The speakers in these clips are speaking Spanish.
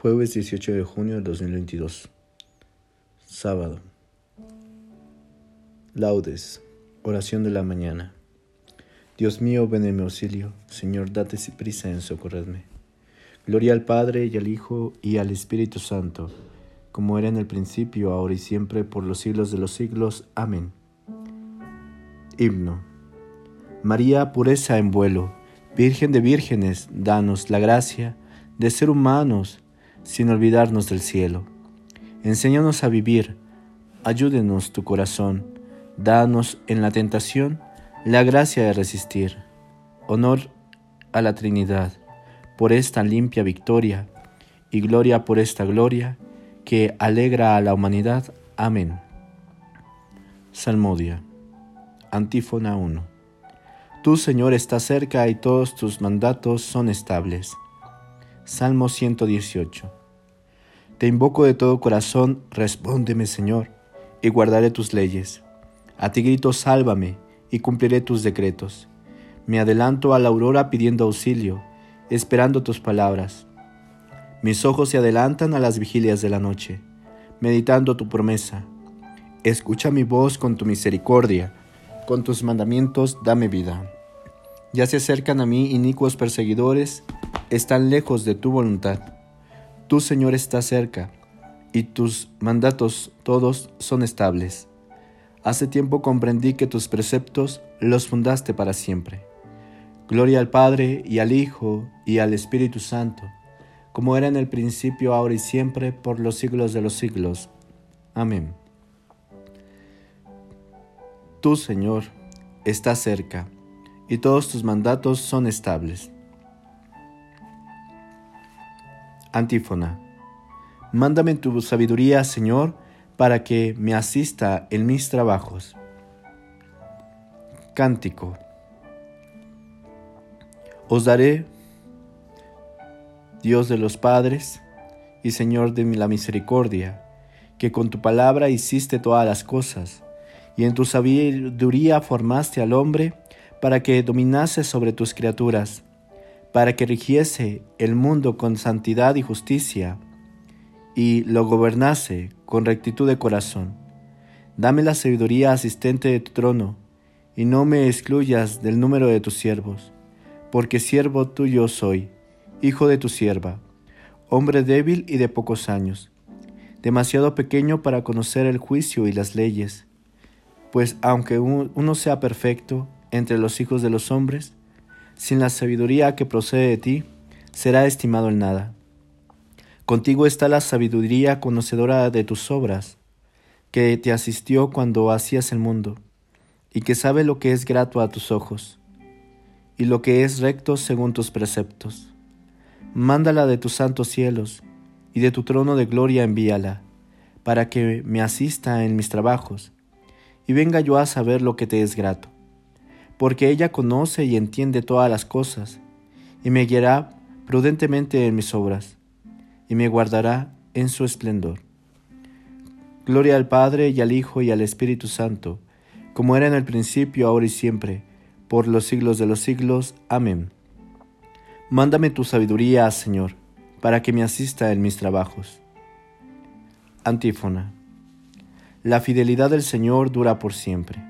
Jueves 18 de junio del 2022. Sábado. Laudes. Oración de la mañana. Dios mío, ven en mi auxilio. Señor, date prisa en socorrerme. Gloria al Padre y al Hijo y al Espíritu Santo, como era en el principio, ahora y siempre, por los siglos de los siglos. Amén. Himno. María, pureza en vuelo, Virgen de vírgenes, danos la gracia de ser humanos sin olvidarnos del cielo. Enséñanos a vivir, ayúdenos tu corazón, danos en la tentación la gracia de resistir. Honor a la Trinidad por esta limpia victoria y gloria por esta gloria que alegra a la humanidad. Amén. Salmodia. Antífona 1. Tú, Señor, estás cerca y todos tus mandatos son estables. Salmo 118. Te invoco de todo corazón, respóndeme Señor, y guardaré tus leyes. A ti grito, sálvame, y cumpliré tus decretos. Me adelanto a la aurora pidiendo auxilio, esperando tus palabras. Mis ojos se adelantan a las vigilias de la noche, meditando tu promesa. Escucha mi voz con tu misericordia, con tus mandamientos dame vida. Ya se acercan a mí inicuos perseguidores, están lejos de tu voluntad. Tu Señor está cerca, y tus mandatos todos son estables. Hace tiempo comprendí que tus preceptos los fundaste para siempre. Gloria al Padre y al Hijo y al Espíritu Santo, como era en el principio, ahora y siempre, por los siglos de los siglos. Amén. Tu Señor, está cerca, y todos tus mandatos son estables. Antífona. Mándame tu sabiduría, Señor, para que me asista en mis trabajos. Cántico. Os daré, Dios de los padres y Señor de la misericordia, que con tu palabra hiciste todas las cosas, y en tu sabiduría formaste al hombre para que dominase sobre tus criaturas para que rigiese el mundo con santidad y justicia, y lo gobernase con rectitud de corazón. Dame la sabiduría asistente de tu trono, y no me excluyas del número de tus siervos, porque siervo tuyo soy, hijo de tu sierva, hombre débil y de pocos años, demasiado pequeño para conocer el juicio y las leyes, pues aunque uno sea perfecto entre los hijos de los hombres, sin la sabiduría que procede de ti, será estimado en nada. Contigo está la sabiduría conocedora de tus obras, que te asistió cuando hacías el mundo, y que sabe lo que es grato a tus ojos, y lo que es recto según tus preceptos. Mándala de tus santos cielos, y de tu trono de gloria envíala, para que me asista en mis trabajos, y venga yo a saber lo que te es grato porque ella conoce y entiende todas las cosas, y me guiará prudentemente en mis obras, y me guardará en su esplendor. Gloria al Padre y al Hijo y al Espíritu Santo, como era en el principio, ahora y siempre, por los siglos de los siglos. Amén. Mándame tu sabiduría, Señor, para que me asista en mis trabajos. Antífona. La fidelidad del Señor dura por siempre.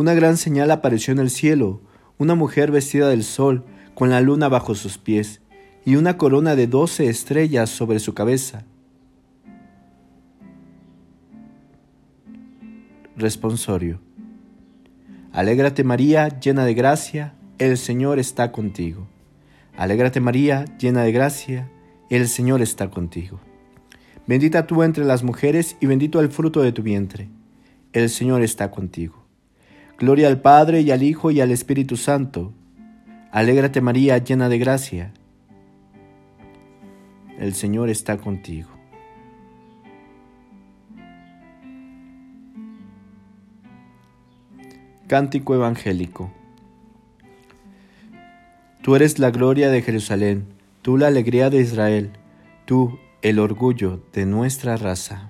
Una gran señal apareció en el cielo, una mujer vestida del sol, con la luna bajo sus pies, y una corona de doce estrellas sobre su cabeza. Responsorio. Alégrate María, llena de gracia, el Señor está contigo. Alégrate María, llena de gracia, el Señor está contigo. Bendita tú entre las mujeres y bendito el fruto de tu vientre. El Señor está contigo. Gloria al Padre y al Hijo y al Espíritu Santo. Alégrate María, llena de gracia, el Señor está contigo. Cántico Evangélico Tú eres la gloria de Jerusalén, tú la alegría de Israel, tú el orgullo de nuestra raza.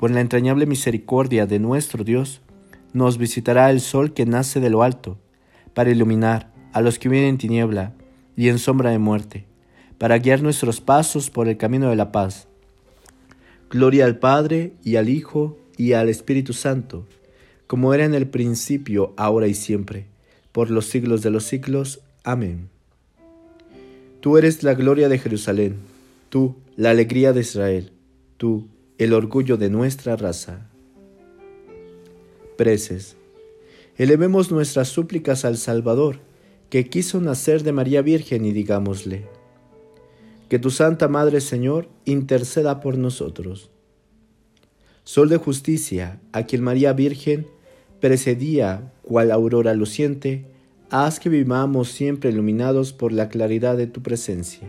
Por la entrañable misericordia de nuestro Dios, nos visitará el sol que nace de lo alto, para iluminar a los que vienen en tiniebla y en sombra de muerte, para guiar nuestros pasos por el camino de la paz. Gloria al Padre y al Hijo y al Espíritu Santo, como era en el principio, ahora y siempre, por los siglos de los siglos. Amén. Tú eres la gloria de Jerusalén, tú la alegría de Israel, tú el orgullo de nuestra raza. Preces. Elevemos nuestras súplicas al Salvador, que quiso nacer de María Virgen, y digámosle, que tu Santa Madre Señor interceda por nosotros. Sol de justicia, a quien María Virgen precedía cual aurora luciente, haz que vivamos siempre iluminados por la claridad de tu presencia.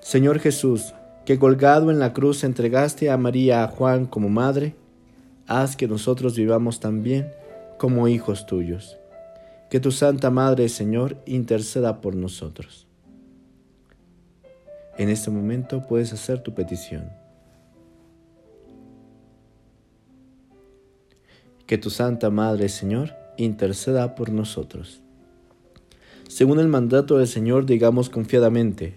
Señor Jesús, que colgado en la cruz entregaste a María a Juan como madre, haz que nosotros vivamos también como hijos tuyos. Que tu Santa Madre, Señor, interceda por nosotros. En este momento puedes hacer tu petición. Que tu Santa Madre, Señor, interceda por nosotros. Según el mandato del Señor, digamos confiadamente,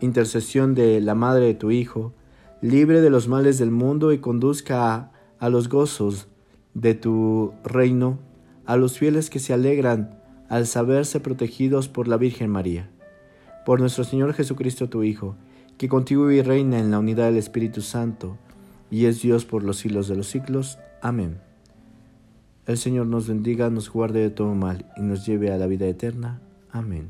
intercesión de la Madre de tu Hijo, libre de los males del mundo y conduzca a, los gozos de tu reino a los fieles que se alegran al saberse protegidos por la Virgen María. Por nuestro Señor Jesucristo, tu Hijo, que contigo y reina en la unidad del Espíritu Santo, y es Dios por los siglos de los siglos. Amén. El Señor nos bendiga, nos guarde de todo mal y nos lleve a la vida eterna. Amén.